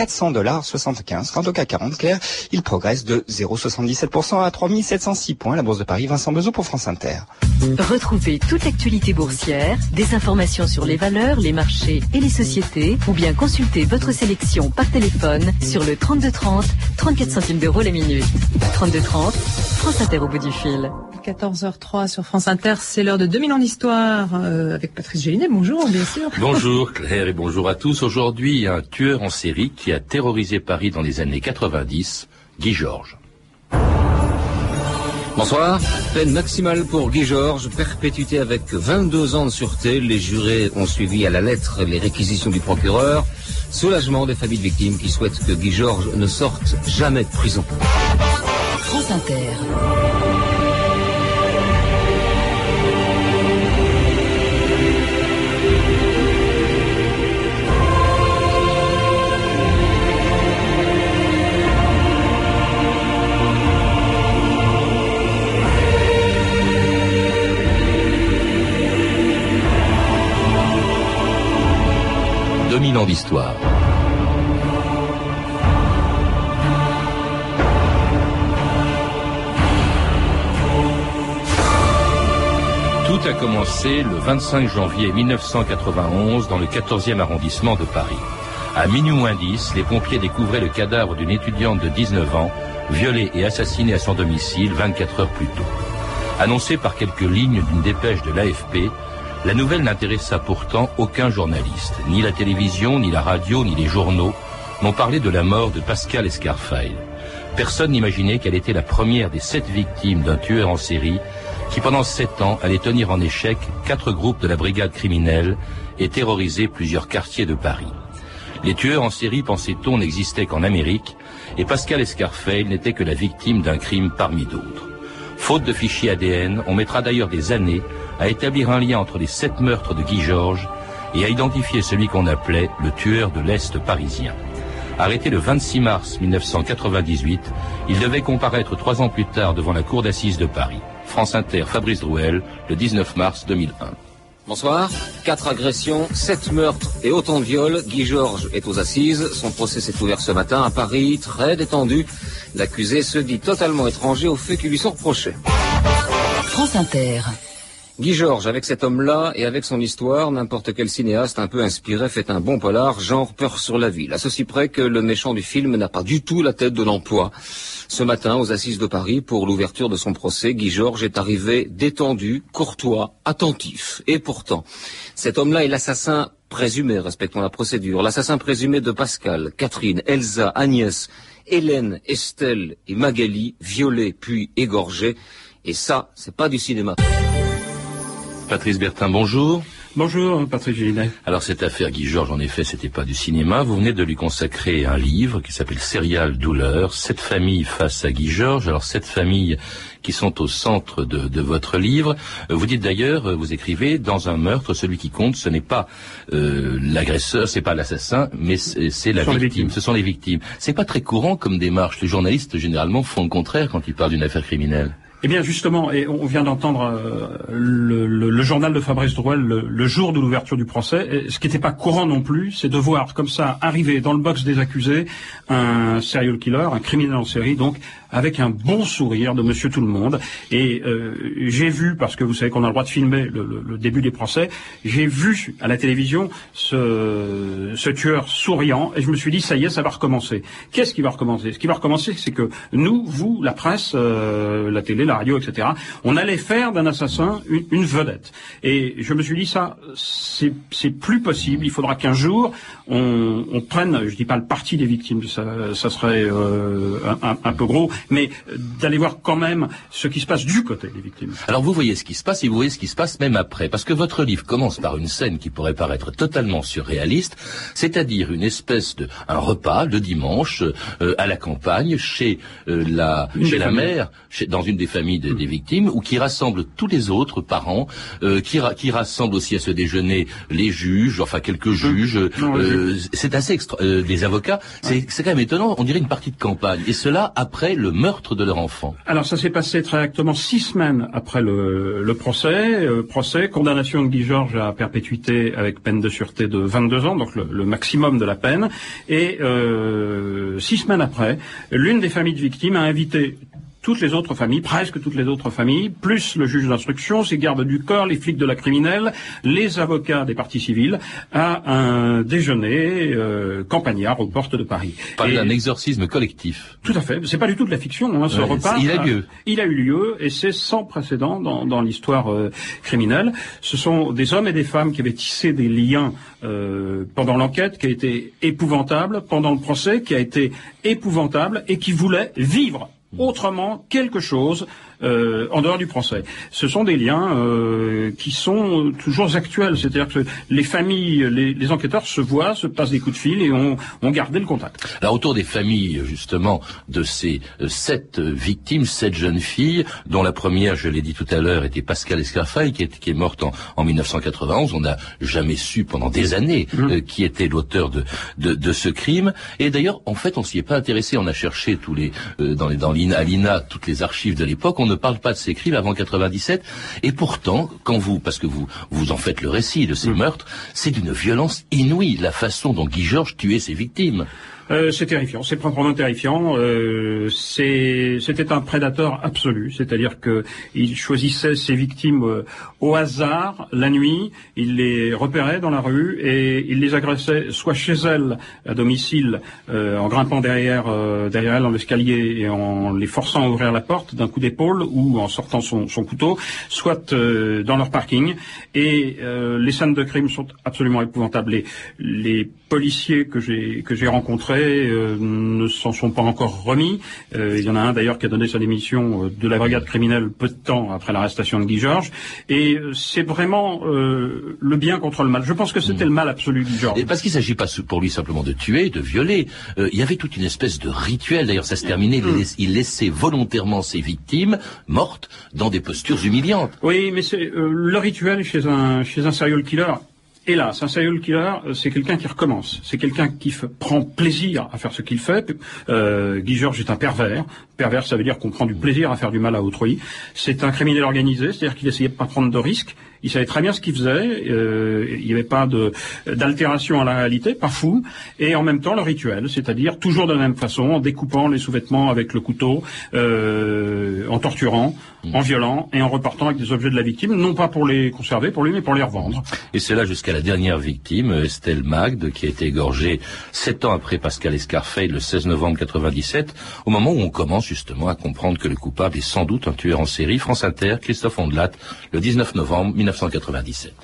400 dollars 75. Quant au CAC 40, clair, il progresse de 0,77% à 3706 points. La Bourse de Paris, Vincent Bezot pour France Inter. Retrouvez toute l'actualité boursière, des informations sur les valeurs, les marchés et les sociétés, ou bien consultez votre sélection par téléphone sur le 3230, 34 centimes d'euros la minute. 3230, France Inter au bout du fil. 14h03 sur France Inter, c'est l'heure de 2000 ans d'histoire euh, avec Patrice Gélinet. Bonjour, bien sûr. Bonjour Claire et bonjour à tous. Aujourd'hui, un tueur en série qui a terrorisé Paris dans les années 90, Guy Georges. Bonsoir. Peine maximale pour Guy Georges, perpétuité avec 22 ans de sûreté. Les jurés ont suivi à la lettre les réquisitions du procureur. Soulagement des familles de victimes qui souhaitent que Guy Georges ne sorte jamais de prison. France Inter. 2000 ans d'histoire. Tout a commencé le 25 janvier 1991 dans le 14e arrondissement de Paris. À minuit moins 10, les pompiers découvraient le cadavre d'une étudiante de 19 ans, violée et assassinée à son domicile 24 heures plus tôt. Annoncé par quelques lignes d'une dépêche de l'AFP, la nouvelle n'intéressa pourtant aucun journaliste. Ni la télévision, ni la radio, ni les journaux n'ont parlé de la mort de Pascal Escarfail. Personne n'imaginait qu'elle était la première des sept victimes d'un tueur en série qui pendant sept ans allait tenir en échec quatre groupes de la brigade criminelle et terroriser plusieurs quartiers de Paris. Les tueurs en série, pensait-on, n'existaient qu'en Amérique, et Pascal Escarfail n'était que la victime d'un crime parmi d'autres. Faute de fichiers ADN, on mettra d'ailleurs des années à établir un lien entre les sept meurtres de Guy Georges et à identifier celui qu'on appelait le tueur de l'Est parisien. Arrêté le 26 mars 1998, il devait comparaître trois ans plus tard devant la cour d'assises de Paris. France Inter, Fabrice Drouel, le 19 mars 2001. Bonsoir. Quatre agressions, sept meurtres et autant de viols. Guy Georges est aux assises. Son procès s'est ouvert ce matin à Paris, très détendu. L'accusé se dit totalement étranger aux faits qui lui sont reprochés. France Inter. Guy Georges, avec cet homme-là et avec son histoire, n'importe quel cinéaste un peu inspiré fait un bon polar, genre peur sur la ville. À ceci près que le méchant du film n'a pas du tout la tête de l'emploi. Ce matin, aux assises de Paris, pour l'ouverture de son procès, Guy Georges est arrivé détendu, courtois, attentif. Et pourtant, cet homme-là est l'assassin présumé, respectons la procédure, l'assassin présumé de Pascal, Catherine, Elsa, Agnès, Hélène, Estelle et Magali, violés puis égorgés. Et ça, c'est pas du cinéma. Patrice Bertin, bonjour. Bonjour, Patrick Gélinet. Alors cette affaire Guy Georges, en effet, c'était pas du cinéma. Vous venez de lui consacrer un livre qui s'appelle Serial Douleur, Sept familles face à Guy Georges. Alors sept familles qui sont au centre de, de votre livre. Vous dites d'ailleurs, vous écrivez, dans un meurtre, celui qui compte, ce n'est pas euh, l'agresseur, c'est pas l'assassin, mais c'est la victime. Ce sont les victimes. C'est pas très courant comme démarche. Les journalistes généralement font le contraire quand ils parlent d'une affaire criminelle. Eh bien, justement, et on vient d'entendre euh, le, journal de Fabrice Drouel le, jour de l'ouverture du procès. Ce qui n'était pas courant non plus, c'est de voir comme ça arriver dans le box des accusés un serial killer, un criminel en série, donc avec un bon sourire de Monsieur Tout le Monde. Et euh, j'ai vu, parce que vous savez qu'on a le droit de filmer le, début des procès, j'ai vu à la télévision ce, ce tueur souriant, et je me suis dit ça y est, ça va recommencer. Qu'est-ce qui va recommencer? Ce qui va recommencer, c'est que nous, vous, la presse, euh, la télé, la radio, etc. On allait faire d'un assassin une, une, vedette. Et je me suis dit ça, c'est plus possible. Il faudra qu'un jour on, on, prenne, je dis pas le parti des victimes, ça, ça serait euh, un, un, peu gros, mais d'aller voir quand même ce qui se passe du côté des victimes. Alors vous voyez ce qui se passe et vous voyez ce qui se passe même après, parce que votre livre commence par une scène qui pourrait paraître totalement surréaliste, c'est-à-dire une espèce de un repas le dimanche euh, à la campagne chez euh, la une chez la familles. mère, chez, dans une des familles famille des, des victimes ou qui rassemble tous les autres parents, euh, qui, ra- qui rassemble aussi à ce déjeuner les juges, enfin quelques juges. Non, euh, c'est assez extra, euh, des avocats. C'est quand même étonnant. On dirait une partie de campagne. Et cela après le meurtre de leur enfant. Alors ça s'est passé très exactement six semaines après le, le procès. Euh, procès, condamnation de Guy Georges à perpétuité avec peine de sûreté de 22 ans, donc le, le maximum de la peine. Et euh, six semaines après, l'une des familles de victimes a invité toutes les autres familles, presque toutes les autres familles, plus le juge d'instruction, ses gardes du corps, les flics de la criminelle, les avocats des parties civiles, à un déjeuner euh, campagnard aux portes de Paris. Parle d'un exorcisme collectif. tout à fait. C'est pas du tout de la fiction. Hein, ce Ouais, repas. il a lieu. Il a eu lieu et c'est sans précédent dans, dans l'histoire euh, criminelle. Ce sont des hommes et des femmes qui avaient tissé des liens euh, pendant l'enquête, qui a été épouvantable, pendant le procès, qui a été épouvantable et qui voulaient vivre autrement quelque chose euh, en dehors du procès. Ce sont des liens euh, qui sont toujours actuels, c'est-à-dire que les familles, les, les enquêteurs se voient, se passent des coups de fil et ont, ont gardé le contact. Alors autour des familles justement de ces euh, sept victimes, sept jeunes filles, dont la première, je l'ai dit tout à l'heure, était Pascal Escarfaille, qui est, qui est morte en, en 1991. On n'a jamais su pendant des années euh, qui était l'auteur de, de, de ce crime. Et d'ailleurs, en fait, on s'y est pas intéressé. On a cherché tous les euh, dans les dans l'INA, à l'INA toutes les archives de l'époque. On ne parle pas de ces crimes avant 97. Et pourtant, quand vous, parce que vous vous en faites le récit de ces meurtres, c'est d'une violence inouïe la façon dont Guy Georges tuait ses victimes. Euh, c'est terrifiant, c'est proprement terrifiant. Euh, C'était un prédateur absolu, c'est-à-dire que il choisissait ses victimes euh, au hasard la nuit, il les repérait dans la rue et il les agressait soit chez elle à domicile en grimpant derrière derrière elle dans l'escalier et en les forçant à ouvrir la porte d'un coup d'épaule ou en sortant son, couteau, soit dans leur parking. Et les scènes de crime sont absolument épouvantables. Les, policiers que j'ai rencontrés euh, ne s'en sont pas encore remis. Euh, il y en a un d'ailleurs qui a donné sa démission euh, de la brigade criminelle peu de temps après l'arrestation de Guy Georges. Et c'est vraiment le bien contre le mal. Je pense que c'était le mal absolu Guy Georges. Et parce qu'il ne s'agit pas pour lui simplement de tuer, de violer. Il y avait toute une espèce de rituel. D'ailleurs, ça se terminait. Il, laiss- il laissait volontairement ses victimes mortes dans des postures humiliantes. Oui, mais c'est euh, le rituel chez un chez un serial killer. Hélas, un serial killer, euh, c'est quelqu'un qui recommence. C'est quelqu'un qui prend plaisir à faire ce qu'il fait. Euh, Guy Georges est un pervers. Pervers, ça veut dire qu'on prend du plaisir à faire du mal à autrui. C'est un criminel organisé, c'est-à-dire qu'il essayait de pas prendre de risques. Il savait très bien ce qu'il faisait. euh, il n'y avait pas d'altération à la réalité, pas fou. Et en même temps, le rituel, c'est-à-dire toujours de la même façon, en découpant les sous-vêtements avec le couteau, euh, en torturant, en violant et en repartant avec des objets de la victime, non pas pour les conserver pour lui, mais pour les revendre. Et c'est là jusqu'à la dernière victime, Estelle Magde, qui a été égorgée sept ans après Pascal Escarfeil, le 16 novembre 97, au moment où on commence justement à comprendre que le coupable est sans doute un tueur en série. France Inter, Christophe Ondelat, le 19 novembre 1997.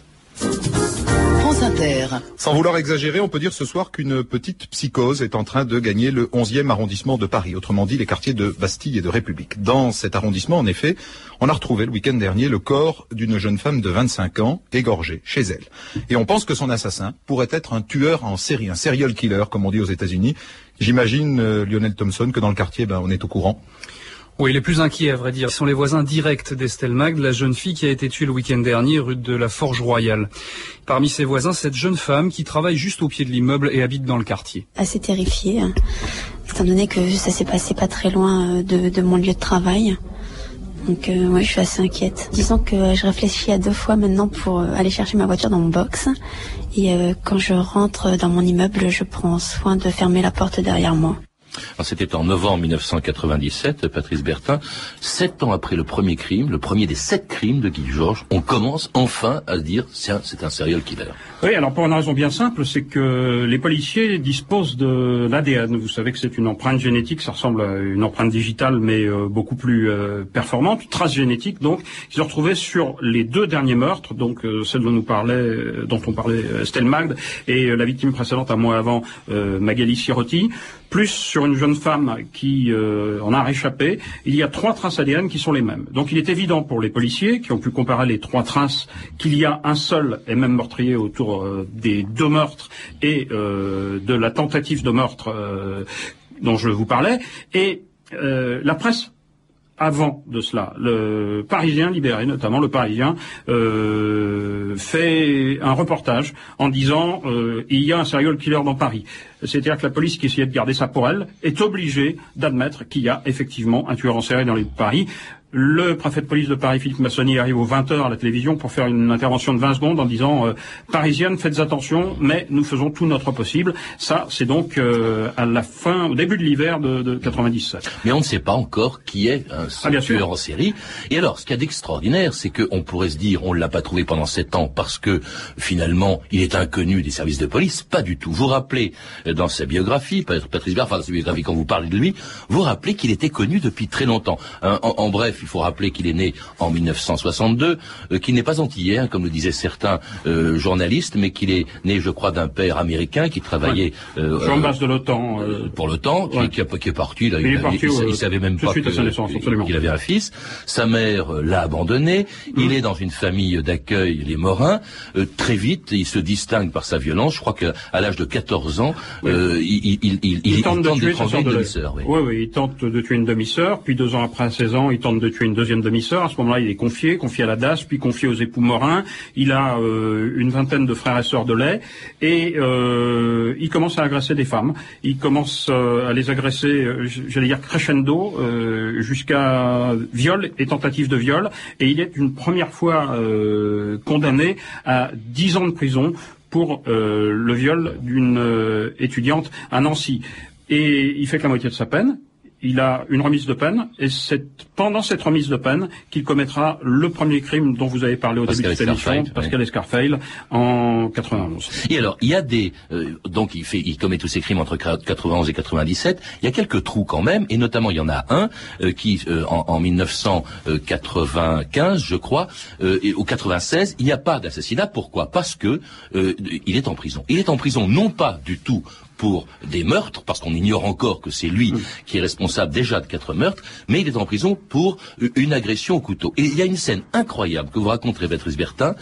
Sans vouloir exagérer, on peut dire ce soir qu'une petite psychose est en train de gagner le 11e arrondissement de Paris, autrement dit les quartiers de Bastille et de République. Dans cet arrondissement, en effet, on a retrouvé le week-end dernier le corps d'une jeune femme de 25 ans, égorgée chez elle. Et on pense que son assassin pourrait être un tueur en série, un serial killer, comme on dit aux États-Unis. J'imagine, euh, Lionel Thompson, que dans le quartier, ben, on est au courant. Oui, les plus inquiets, à vrai dire, sont les voisins directs d'Estelle Magde, la jeune fille qui a été tuée le week-end dernier rue de la Forge Royale. Parmi ses voisins, cette jeune femme qui travaille juste au pied de l'immeuble et habite dans le quartier. assez terrifiée, hein, étant donné que ça s'est passé pas très loin euh, de, de mon lieu de travail. Donc euh, ouais, je suis assez inquiète. Disons que euh, je réfléchis à deux fois maintenant pour euh, aller chercher ma voiture dans mon box. Et euh, quand je rentre dans mon immeuble, je prends soin de fermer la porte derrière moi. C'était en novembre 1997, Patrice Bertin. Sept ans après le premier crime, le premier des sept crimes de Guy Georges, on commence enfin à se dire, c'est un serial killer. Oui, alors pour une raison bien simple, c'est que les policiers disposent de l'ADN. Vous savez que c'est une empreinte génétique, ça ressemble à une empreinte digitale, mais euh, beaucoup plus euh, performante, trace génétique. Donc, ils ont retrouvé sur les deux derniers meurtres, donc euh, celle dont nous parlait, dont on parlait Estelle Magde, et la victime précédente un mois avant, Magali Sirotti, plus sur une jeune femme qui euh, en a réchappé, il y a trois traces ADN qui sont les mêmes. Donc il est évident pour les policiers qui ont pu comparer les trois traces qu'il y a un seul et même meurtrier autour euh, des deux meurtres et euh, de la tentative de meurtre euh, dont je vous parlais. Et euh, la presse avant de cela. Le Parisien libéré, notamment le Parisien, euh, fait un reportage en disant euh, il y a un serial killer dans Paris. C'est-à-dire que la police qui essayait de garder ça pour elle est obligée d'admettre qu'il y a effectivement un tueur en série dans les Paris. Le préfet de police de Paris, Philippe Massoni, arrive aux 20h à la télévision pour faire une intervention de 20 secondes en disant euh, Parisienne, faites attention, mais nous faisons tout notre possible. Ça, c'est donc euh, à la fin, au début de l'hiver de, de 97. Mais on ne sait pas encore qui est un Ah, bien tueur sûr. en série. Et alors, ce qu'il y a d'extraordinaire, c'est qu'on pourrait se dire, on ne l'a pas trouvé pendant sept ans parce que finalement, il est inconnu des services de police. Pas du tout. Vous rappelez euh, dans sa biographie, Pat- Patrice enfin dans sa biographie, quand vous parlez de lui, vous rappelez qu'il était connu depuis très longtemps. Hein, en, en bref, il faut rappeler qu'il est né en 1962, euh, qu'il n'est pas antillais, hein, comme le disaient certains euh, journalistes, mais qu'il est né, je crois, d'un père américain qui travaillait euh, Sur euh, de l'OTAN. euh, pour l'OTAN, qui, Ouais. qui, a- qui est parti. Là, Il est il, parti, il- il euh, savait même pas qu'il avait un fils. Sa mère euh, l'a abandonné. Il est dans une famille d'accueil, les Morins. Euh, très vite, il se distingue par sa violence. Je crois qu'à l'âge de 14 ans, Oui. euh, il, il, il, il, Il tente de tuer une demi-sœur. oui. Oui, oui, il tente de tuer une demi-sœur, puis deux ans après, à 16 ans, il tente de tuer une deuxième demi-sœur. À ce moment-là, il est confié, confié à la DAS, puis confié aux époux Morin. Il a euh, une vingtaine de frères et sœurs de lait, et euh, il commence à agresser des femmes. Il commence euh, à les agresser, j'allais dire crescendo, jusqu'à viol et tentative de viol. Et il est une première fois condamné à 10 ans de prison pour le viol d'une étudiante à Nancy. Et il fait que la moitié de sa peine. Il a une remise de peine, et c'est pendant cette remise de peine qu'il commettra le premier crime dont vous avez parlé au Pascal début de cette émission, Pascal Escarfail, en 91. Et alors, il y a des euh, donc il fait, il commet tous ces crimes entre 91 et 97. Il y a quelques trous quand même, et notamment il y en a un euh, qui euh, en, en 1995, je crois, euh, et au 96, il n'y a pas d'assassinat. Pourquoi? Parce que euh, il est en prison. Il est en prison non pas du tout pour des meurtres, parce qu'on ignore encore que c'est lui qui est responsable déjà de quatre meurtres, mais il est en prison pour une agression au couteau. Et il y a une scène incroyable que vous raconterez, Patrice Bertin.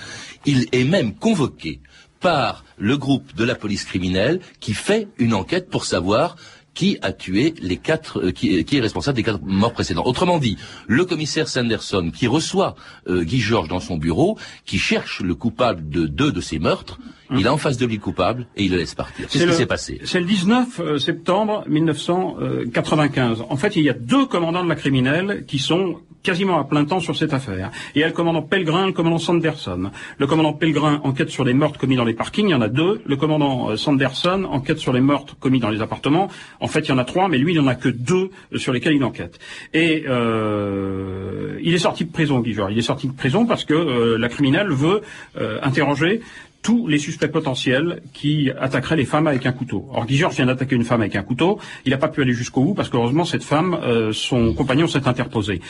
Il est même convoqué par le groupe de la police criminelle qui fait une enquête pour savoir qui a tué les quatre, euh, qui, qui est responsable des quatre morts précédents? Autrement dit, le commissaire Sanderson qui reçoit euh, Guy Georges dans son bureau, qui cherche le coupable de deux de ces meurtres, il a en face de lui le coupable et il le laisse partir. C'est qui le- s'est passé? C'est le 19 euh, septembre 1995. En fait, il y a deux commandants de la criminelle qui sont quasiment à plein temps sur cette affaire. Il y a le commandant Pellegrin et le commandant Sanderson. Le commandant Pellegrin enquête sur les meurtres commis dans les parkings, il y en a deux. Le commandant euh, Sanderson enquête sur les meurtres commis dans les appartements. En fait, il y en a trois, mais lui, il n'en a que deux euh, sur lesquels il enquête. Et euh, il est sorti de prison. Il est sorti de prison parce que la criminelle veut interroger tous les suspects potentiels qui attaqueraient les femmes avec un couteau. Or, Guy Georges vient d'attaquer une femme avec un couteau. Il n'a pas pu aller jusqu'au bout parce qu'heureusement, cette femme, euh, son compagnon s'est interposé.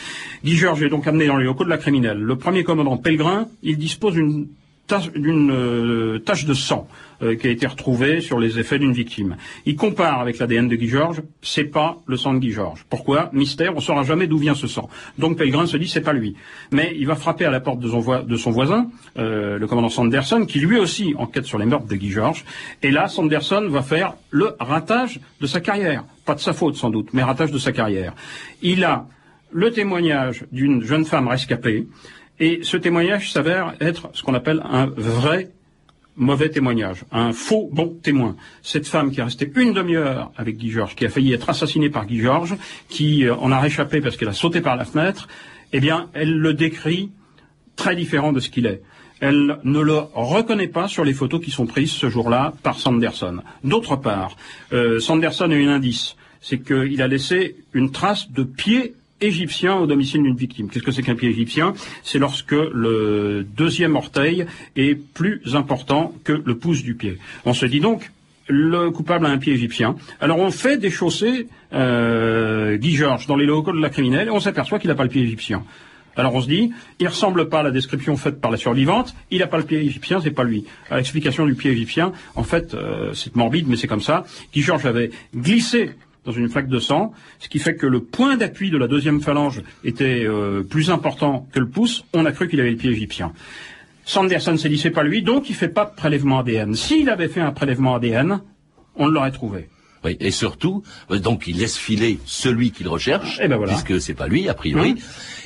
Guy Georges est donc amené dans les locaux de la criminelle. Le premier commandant Pellegrin, il dispose d'une tache, d'une euh, tache de sang euh, qui a été retrouvée sur les effets d'une victime. Il compare avec l'ADN de Guy Georges, c'est pas le sang de Guy Georges. Pourquoi? Mystère, on saura jamais d'où vient ce sang. Donc Pellegrin se dit c'est pas lui. Mais il va frapper à la porte de son, de son voisin, euh, le commandant Sanderson, qui lui aussi enquête sur les meurtres de Guy Georges. Et là, Sanderson va faire le ratage de sa carrière. Pas de sa faute sans doute, mais ratage de sa carrière. Il a le témoignage d'une jeune femme rescapée, et ce témoignage s'avère être ce qu'on appelle un vrai mauvais témoignage, un faux bon témoin. Cette femme qui est restée une demi-heure avec Guy Georges, qui a failli être assassinée par Guy Georges, qui euh, en a réchappé parce qu'elle a sauté par la fenêtre, eh bien, elle le décrit très différent de ce qu'il est. Elle ne le reconnaît pas sur les photos qui sont prises ce jour-là par Sanderson. D'autre part, euh, Sanderson a un indice, c'est qu'il a laissé une trace de pied égyptien au domicile d'une victime. Qu'est-ce que c'est qu'un pied égyptien? C'est lorsque le deuxième orteil est plus important que le pouce du pied. On se dit donc, le coupable a un pied égyptien. Alors on fait déchausser euh, Guy Georges dans les locaux de la criminelle et on s'aperçoit qu'il n'a pas le pied égyptien. Alors on se dit, il ressemble pas à la description faite par la survivante, il n'a pas le pied égyptien, c'est pas lui. À l'explication du pied égyptien, en fait, euh, c'est morbide, mais c'est comme ça. Guy Georges avait glissé dans une flaque de sang, ce qui fait que le point d'appui de la deuxième phalange était euh, plus important que le pouce. On a cru qu'il avait le pied égyptien. Sanderson s'est dit c'est pas lui, donc il fait pas de prélèvement ADN. S'il avait fait un prélèvement ADN, on l'aurait trouvé. Oui, et surtout, euh, donc il laisse filer celui qu'il recherche, Et ben voilà. puisque c'est pas lui a priori. Hum.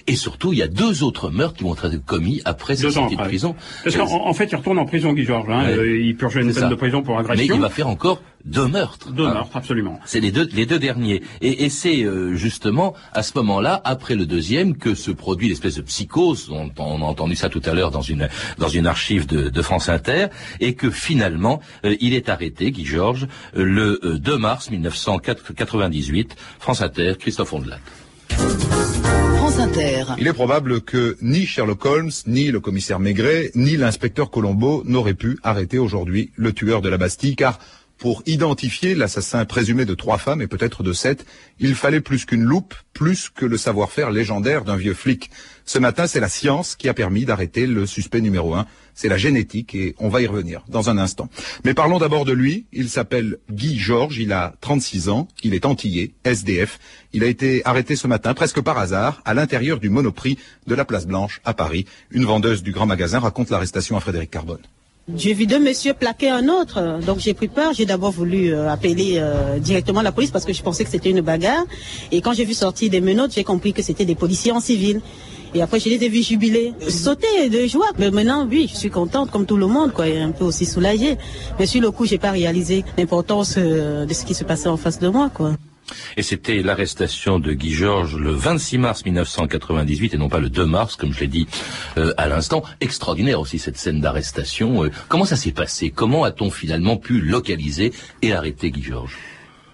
Et surtout, il y a deux autres meurtres qui vont être commis après ans sortie de prison. Parce qu'en en fait, il retourne en prison, Guy Georges. Hein. Ouais. Euh, il purge une peine ça. de prison pour mais agression. il va faire encore deux meurtres. Deux Hein. meurtres, absolument. C'est les deux, les deux derniers. Et, et c'est euh, justement à ce moment-là, après le deuxième, que se produit l'espèce de psychose. On, on a entendu ça tout à l'heure dans une dans une archive de, de France Inter, et que finalement, euh, il est arrêté, Guy Georges, euh, le euh, 2 mars 1998. France Inter, Christophe Ondelat. France Inter. Il est probable que ni Sherlock Holmes, ni le commissaire Maigret, ni l'inspecteur Colombo n'auraient pu arrêter aujourd'hui le tueur de la Bastille, car pour identifier l'assassin présumé de trois femmes et peut-être de sept, il fallait plus qu'une loupe, plus que le savoir-faire légendaire d'un vieux flic. Ce matin, c'est la science qui a permis d'arrêter le suspect numéro un. C'est la génétique et on va y revenir dans un instant. Mais parlons d'abord de lui. Il s'appelle Guy Georges, il a 36 ans, il est antillais, SDF. Il a été arrêté ce matin presque par hasard à l'intérieur du Monoprix de la Place Blanche à Paris. Une vendeuse du grand magasin raconte l'arrestation à Frédéric Carbone. J'ai vu deux messieurs plaquer un autre, donc j'ai pris peur. J'ai d'abord voulu euh, appeler euh, directement la police parce que je pensais que c'était une bagarre. Et quand j'ai vu sortir des menottes, j'ai compris que c'était des policiers en civil. Et après, je les ai vus jubiler, sauter de joie. Mais maintenant, oui, je suis contente comme tout le monde, quoi, et un peu aussi soulagée. Mais sur le coup, j'ai pas réalisé l'importance euh, de ce qui se passait en face de moi, quoi. Et c'était l'arrestation de Guy Georges le 26 mars 1998 et non pas le 2 mars, comme je l'ai dit euh, à l'instant. Extraordinaire aussi cette scène d'arrestation. Euh, comment ça s'est passé? Comment a-t-on finalement pu localiser et arrêter Guy Georges?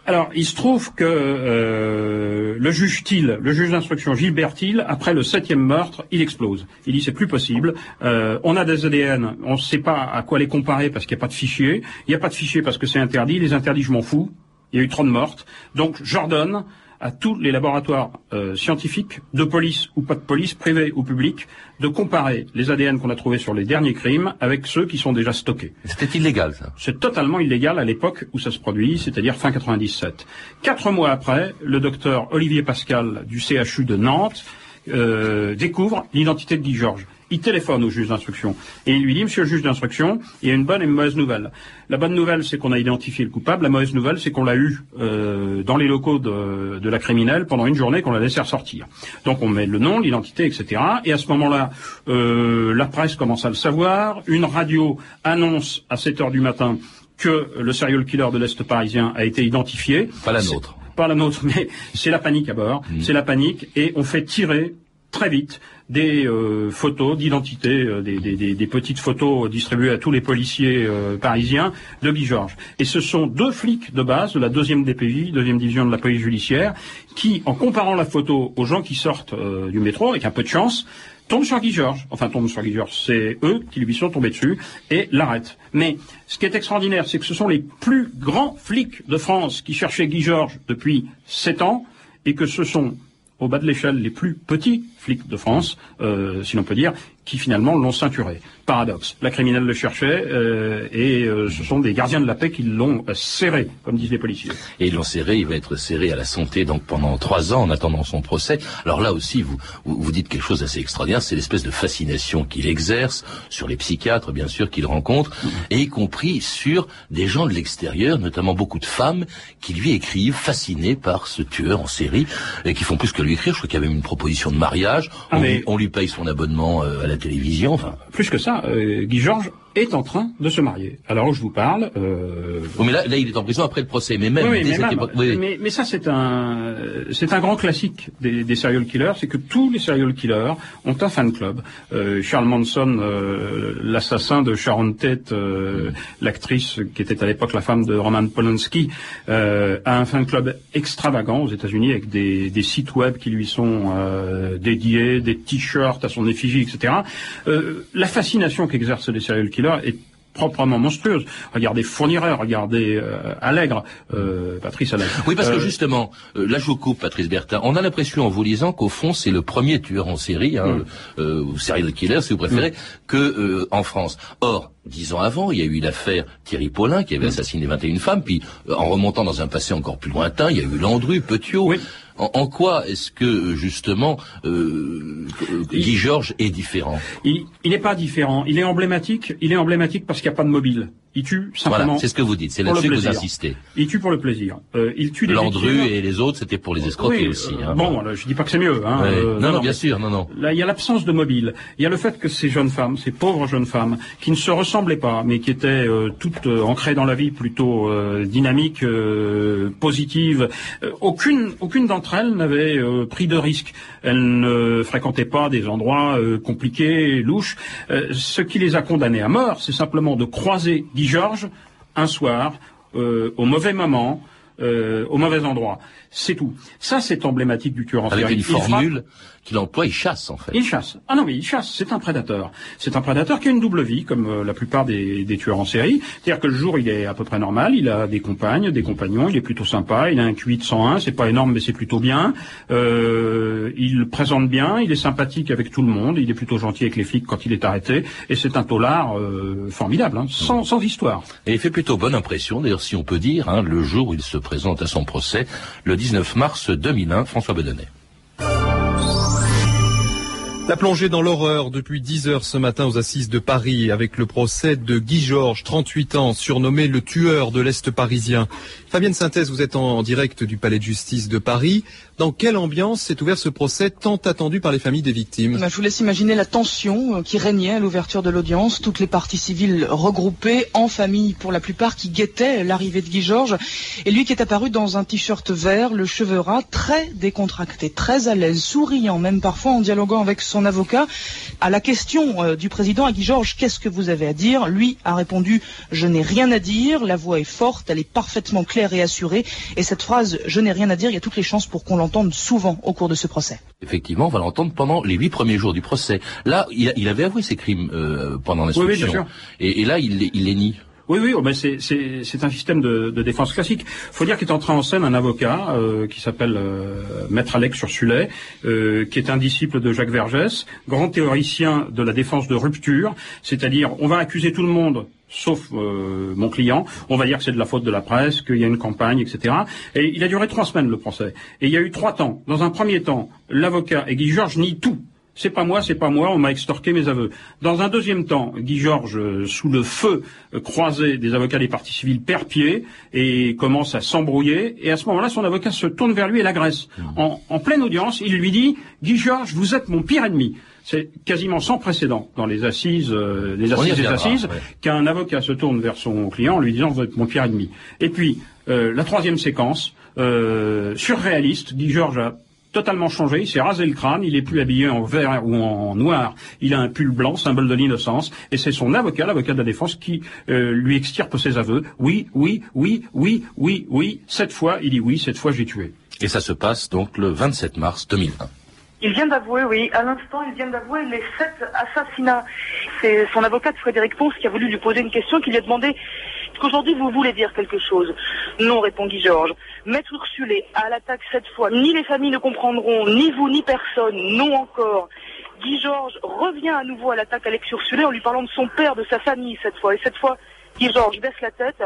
Alors, il se trouve que euh, le juge Thiel, le juge d'instruction Gilbert Thiel, après le septième meurtre, il explose. Il dit c'est plus possible. Euh, on a des ADN, on ne sait pas à quoi les comparer parce qu'il n'y a pas de fichier. Il n'y a pas de fichier parce que c'est interdit. Les interdits, je m'en fous. Il y a eu trop de mortes. Donc, j'ordonne à tous les laboratoires euh, scientifiques, de police ou pas de police, privés ou publics, de comparer les ADN qu'on a trouvés sur les derniers crimes avec ceux qui sont déjà stockés. C'était illégal, ça. C'est totalement illégal à l'époque où ça se produit, c'est-à-dire fin 97. Quatre mois après, le docteur Olivier Pascal du CHU de Nantes euh, découvre l'identité de Guy Georges. Il téléphone au juge d'instruction et il lui dit, Monsieur le juge d'instruction, il y a une bonne et une mauvaise nouvelle. La bonne nouvelle, c'est qu'on a identifié le coupable. La mauvaise nouvelle, c'est qu'on l'a eu euh, dans les locaux de, de la criminelle pendant une journée qu'on l'a laissé ressortir. Donc on met le nom, l'identité, etc. Et à ce moment-là, euh, la presse commence à le savoir. Une radio annonce à 7 heures du matin que le serial killer de l'Est parisien a été identifié. Pas la nôtre. Pas la nôtre, mais c'est la panique à bord. C'est la panique et on fait tirer très vite des euh, photos d'identité, euh, des, petites photos distribuées à tous les policiers euh, parisiens de Guy Georges. Et ce sont deux flics de base de la deuxième DPJ, deuxième division de la police judiciaire, qui, en comparant la photo aux gens qui sortent euh, du métro, avec un peu de chance, tombent sur Guy Georges. Enfin, tombent sur Guy Georges. C'est eux qui lui sont tombés dessus et l'arrêtent. Mais ce qui est extraordinaire, c'est que ce sont les plus grands flics de France qui cherchaient Guy Georges depuis sept ans et que ce sont au bas de l'échelle les plus petits flics de France, euh, si l'on peut dire, qui finalement l'ont ceinturé. Paradoxe. La criminelle le cherchait euh, et euh, ce sont des gardiens de la paix qui l'ont euh, serré, comme disent les policiers. Et ils l'ont serré, il va être serré à la santé donc pendant trois ans en attendant son procès. Alors là aussi, vous vous, vous dites quelque chose d'assez extraordinaire, c'est l'espèce de fascination qu'il exerce sur les psychiatres, bien sûr, qu'il rencontre, et y compris sur des gens de l'extérieur, notamment beaucoup de femmes, qui lui écrivent, fascinées par ce tueur en série, et qui font plus que lui écrire. Je crois qu'il y avait même une proposition de mariage, Ah, on, mais- lui, on lui paye son abonnement euh, à la télévision, enfin... Plus que ça, euh, Guy Georges est en train de se marier. Alors je vous parle, euh, mais là, là, il est en prison après le procès, mais même Oui, mais, cette même, époque... oui, oui. mais, mais ça c'est un c'est un grand classique des, des serial killers, c'est que tous les serial killers ont un fan club. Euh, Charles Manson, euh, l'assassin de Sharon Tate, l'actrice qui était à l'époque la femme de Roman Polanski, a un fan club extravagant aux États-Unis avec des, des sites web qui lui sont dédiés, des t-shirts à son effigie, etc. La fascination qu'exercent les serial killers est proprement monstrueuse. Regardez Fourniret, regardez euh, Allègre, euh, Patrice Allègre. Oui, parce que Euh, justement, euh, là je vous coupe, Patrice Bertin, on a l'impression en vous lisant qu'au fond c'est le premier tueur en série, hein, euh, ou serial killer si vous préférez, que euh, en France. Or, dix ans avant, il y a eu l'affaire Thierry Paulin qui avait assassiné 21 femmes, puis en remontant dans un passé encore plus lointain, il y a eu Landru, Petiot. En, en quoi est-ce que euh, justement euh, Guy Georges est différent? Il il n'est pas différent. Il est emblématique. Il est emblématique parce qu'il n'y a pas de mobile. Il tue Voilà, simplement. c'est ce que vous dites, c'est là-dessus que vous insistez. Il tue pour le plaisir. Euh, il tue Landru et les autres, c'était pour les escroquer Oui, aussi. euh, hein. bon, voilà, je dis pas que c'est mieux. Hein, euh, non, non, bien sûr, non, non. Là, il y a l'absence de mobile. Il y a le fait que ces jeunes femmes, ces pauvres jeunes femmes, qui ne se ressemblaient pas, mais qui étaient euh, toutes ancrées dans la vie, plutôt euh, dynamiques, euh, positives, euh, aucune, aucune d'entre elles n'avait euh, pris de risque. Elles ne fréquentaient pas des endroits euh, compliqués, louches. Euh, ce qui les a condamnées à mort, c'est simplement de croiser Georges un soir, euh, au mauvais moment, euh, au mauvais endroit. C'est tout. Ça, c'est emblématique du tueur en Avec série. une formule qu'il emploie, il chasse en fait. il chasse. Ah non, mais il chasse. C'est un prédateur. C'est un prédateur qui a une double vie, comme euh, la plupart des, des tueurs en série. C'est-à-dire que le jour, il est à peu près normal. Il a des compagnes, des compagnons. Il est plutôt sympa. Il a un QI de 101. C'est pas énorme, mais c'est plutôt bien. Euh, il présente bien. Il est sympathique avec tout le monde. Il est plutôt gentil avec les flics quand il est arrêté. Et c'est un taulard euh, formidable, hein, sans, sans histoire. Et il fait plutôt bonne impression, d'ailleurs si on peut dire, hein, le jour où il se présente à son procès, le 19 mars 2001, François Bedonnet. La plongée dans l'horreur depuis 10 heures ce matin aux assises de Paris avec le procès de Guy Georges, 38 ans, surnommé le tueur de l'Est parisien. Fabienne Synthèse, vous êtes en direct du Palais de justice de Paris. Dans quelle ambiance s'est ouvert ce procès tant attendu par les familles des victimes? Bah, je vous laisse imaginer la tension euh, qui régnait à l'ouverture de l'audience, toutes les parties civiles regroupées en famille pour la plupart qui guettaient l'arrivée de Guy Georges et lui qui est apparu dans un t-shirt vert, le cheveu ras, très décontracté, très à l'aise, souriant même parfois en dialoguant avec son avocat. À la question euh, du président à Guy Georges, qu'est-ce que vous avez à dire? Lui a répondu je n'ai rien à dire, la voix est forte, elle est parfaitement claire et assurée et cette phrase je n'ai rien à dire, il y a toutes les chances pour qu'on l'entende souvent au cours de ce procès. Effectivement, on va l'entendre pendant les huit premiers jours du procès. Là, il, a- il avait avoué ses crimes euh, pendant Oui, oui, l'instruction. bien sûr. et, et là, il, il les nie. Oui, oui, oh, ben c'est, un système de, défense classique. faut dire qu'il est entré en scène un avocat euh, qui s'appelle euh, Maître Alex Ursulet, euh, qui est un disciple de Jacques Vergès, grand théoricien de la défense de rupture, c'est-à-dire on va accuser tout le monde sauf euh, mon client, on va dire que c'est de la faute de la presse, qu'il y a une campagne, etc. Et il a duré trois semaines le procès. Et il y a eu trois temps. Dans un premier temps, l'avocat et Guy Georges nient tout. C'est pas moi, c'est pas moi, on m'a extorqué mes aveux. Dans un deuxième temps, Guy Georges, euh, sous le feu euh, croisé des avocats des partis civils, perd pied et commence à s'embrouiller. Et à ce moment-là, son avocat se tourne vers lui et l'agresse. En, en pleine audience, il lui dit Guy Georges, vous êtes mon pire ennemi. C'est quasiment sans précédent dans les assises, euh, les assises des assises, ouais. qu'un avocat se tourne vers son client en lui disant vous êtes mon pire ennemi. Et puis euh, la troisième séquence, euh, surréaliste, Guy Georges a totalement changé, il s'est rasé le crâne, il est plus habillé en vert ou en noir, il a un pull blanc, symbole de l'innocence, et c'est son avocat, l'avocat de la défense, qui euh, lui extirpe ses aveux. Oui, oui, oui, oui, oui, oui, cette fois, il dit oui, cette fois j'ai tué. Et ça se passe donc le 27 mars 2001. Il vient d'avouer, oui. À l'instant, il vient d'avouer les sept assassinats. C'est son avocate Frédéric Ponce qui a voulu lui poser une question, qui lui a demandé qu'aujourd'hui vous voulez dire quelque chose Non, répond Guy Georges. Maître Ursulé, à l'attaque cette fois, ni les familles ne comprendront, ni vous, ni personne, non encore. Guy Georges revient à nouveau à l'attaque Alex Ursulé en lui parlant de son père, de sa famille cette fois. Et cette fois, Guy Georges baisse la tête.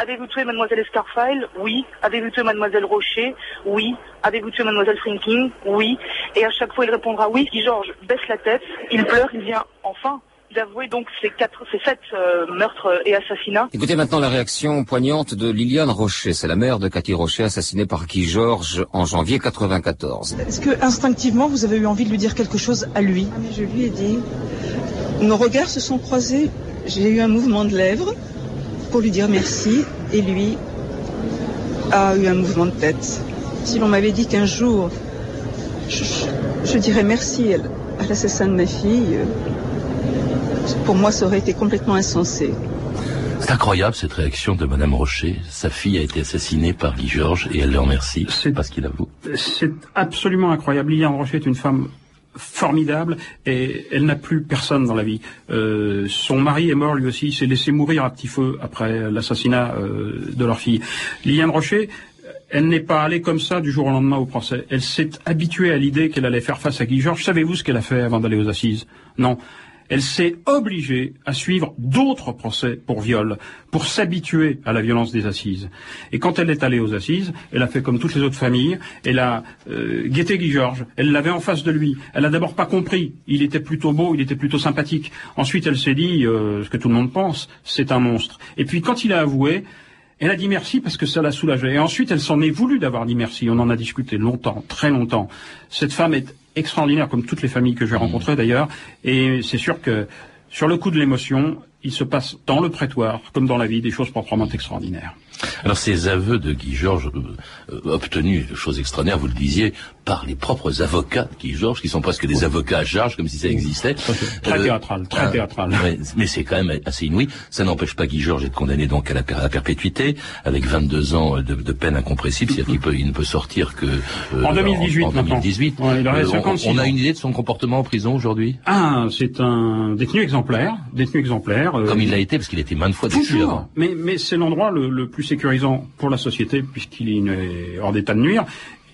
Avez-vous tué mademoiselle Escarfile Oui. Avez-vous tué mademoiselle Rocher? Oui. Avez-vous tué mademoiselle Frinking Oui. Et à chaque fois, il répondra oui. Guy Georges baisse la tête, il pleure, il vient enfin d'avouer donc ces quatre, ces sept euh, meurtres et assassinats. Écoutez maintenant la réaction poignante de Liliane Rocher. C'est la mère de Cathy Rocher, assassinée par Guy Georges en janvier 94. Est-ce que instinctivement vous avez eu envie de lui dire quelque chose à lui? Je lui ai dit, nos regards se sont croisés, j'ai eu un mouvement de lèvres pour lui dire merci et lui a eu un mouvement de tête. Si l'on m'avait dit qu'un jour je, je- je dirais merci à l'assassin de ma fille, euh, pour moi ça aurait été complètement insensé. C'est incroyable cette réaction de Madame Rocher. Sa fille a été assassinée par Guy Georges et elle le remercie parce qu'il avoue. C'est absolument incroyable. Liliane Rocher est une femme formidable et elle n'a plus personne dans la vie. Euh, son mari est mort lui aussi, il s'est laissé mourir à petit feu après l'assassinat euh, de leur fille. Liliane Rocher, elle n'est pas allée comme ça du jour au lendemain au procès. Elle s'est habituée à l'idée qu'elle allait faire face à Guy Georges. Savez-vous ce qu'elle a fait avant d'aller aux assises? Non. Elle s'est obligée à suivre d'autres procès pour viol, pour s'habituer à la violence des assises. Et quand elle est allée aux assises, elle a fait comme toutes les autres familles, elle a euh, guetté Guy Georges, elle l'avait en face de lui. Elle a d'abord pas compris, il était plutôt beau, il était plutôt sympathique. Ensuite, elle s'est dit, euh, ce que tout le monde pense, c'est un monstre. Et puis quand il a avoué, elle a dit merci parce que ça l'a soulagée. Et ensuite, elle s'en est voulu d'avoir dit merci. On en a discuté longtemps, très longtemps. Cette femme est extraordinaire, comme toutes les familles que j'ai mmh. rencontrées d'ailleurs. Et c'est sûr que sur le coup de l'émotion, il se passe dans le prétoire, comme dans la vie, des choses proprement extraordinaires. Alors ces aveux de Guy Georges euh, euh, obtenus, chose extraordinaire, vous le disiez, par les propres avocats de Guy Georges, qui sont presque des avocats à charge, comme si ça existait. Très euh, théâtral, très ah, théâtral. mais c'est quand même assez inouï. Ça n'empêche pas Guy Georges d'être condamné donc à la, perpétuité, avec 22 ans de, peine incompressible, c'est-à-dire qu'il ne peut sortir que en 2018. En, 2018. il aurait 56 on, a une idée de son comportement en prison aujourd'hui? Ah, c'est un détenu exemplaire, détenu exemplaire. Comme il l'a été, parce qu'il était maintes fois détenu Mais, mais c'est l'endroit le, le plus sécurisant pour la société puisqu'il est hors d'état de nuire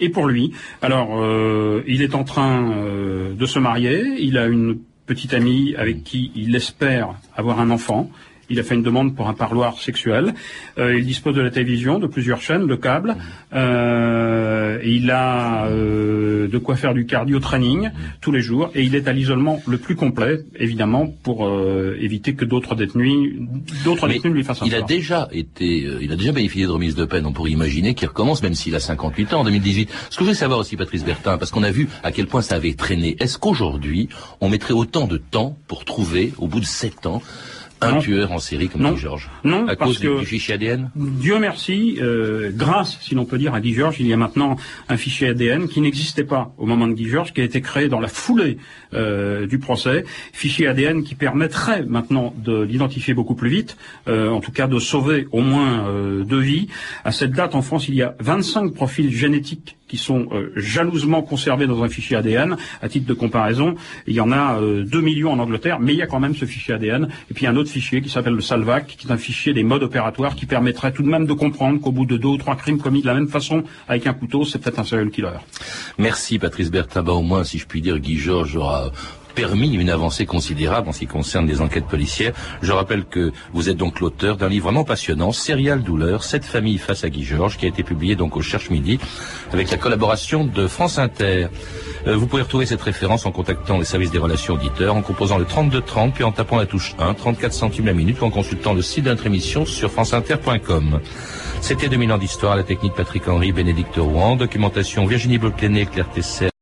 et pour lui. Alors, euh, il est en train euh, de se marier, il a une petite amie avec qui il espère avoir un enfant. Il a fait une demande pour un parloir sexuel. Euh, il dispose de la télévision, de plusieurs chaînes, de câbles. Euh, il a euh, de quoi faire du cardio training tous les jours. Et il est à l'isolement le plus complet, évidemment, pour euh, éviter que d'autres détenus, d'autres détenus lui fassent un Il a déjà été, euh, il a déjà bénéficié de remise de peine. On pourrait imaginer qu'il recommence, même s'il a 58 ans en 2018. Ce que je veux savoir aussi, Patrice Bertin, parce qu'on a vu à quel point ça avait traîné. Est-ce qu'aujourd'hui, on mettrait autant de temps pour trouver, au bout de 7 ans, un tueur en série comme Guy Georges Non, à parce cause que du fichier ADN Dieu merci, euh, grâce, si l'on peut dire, à Guy Georges, il y a maintenant un fichier ADN qui n'existait pas au moment de Guy Georges, qui a été créé dans la foulée euh, du procès. Fichier ADN qui permettrait maintenant de l'identifier beaucoup plus vite, euh, en tout cas de sauver au moins deux vies. À cette date, en France, il y a 25 profils génétiques qui sont jalousement conservés dans un fichier ADN. À titre de comparaison, il y en a 2 millions en Angleterre, mais il y a quand même ce fichier ADN. Et puis un autre fichier qui s'appelle le Salvac, qui est un fichier des modes opératoires qui permettrait tout de même de comprendre qu'au bout de deux ou trois crimes commis de la même façon avec un couteau, c'est peut-être un serial killer. Merci Patrice Bertaba. Au moins, si je puis dire, Guy Georges aura permis une avancée considérable en ce qui concerne les enquêtes policières. Je rappelle que vous êtes donc l'auteur d'un livre vraiment passionnant, Serial Douleur, Cette famille face à Guy Georges, qui a été publié donc au Cherche Midi avec la collaboration de France Inter. Euh, vous pouvez retrouver cette référence en contactant les services des relations auditeurs, en composant le 3230, puis en tapant la touche 1, 34 centimes la minute, ou en consultant le site de sur franceinter.com. C'était 2000 ans d'histoire, la technique Patrick Henry, Bénédicte Rouen, documentation Virginie Boclenet, Claire Tesser.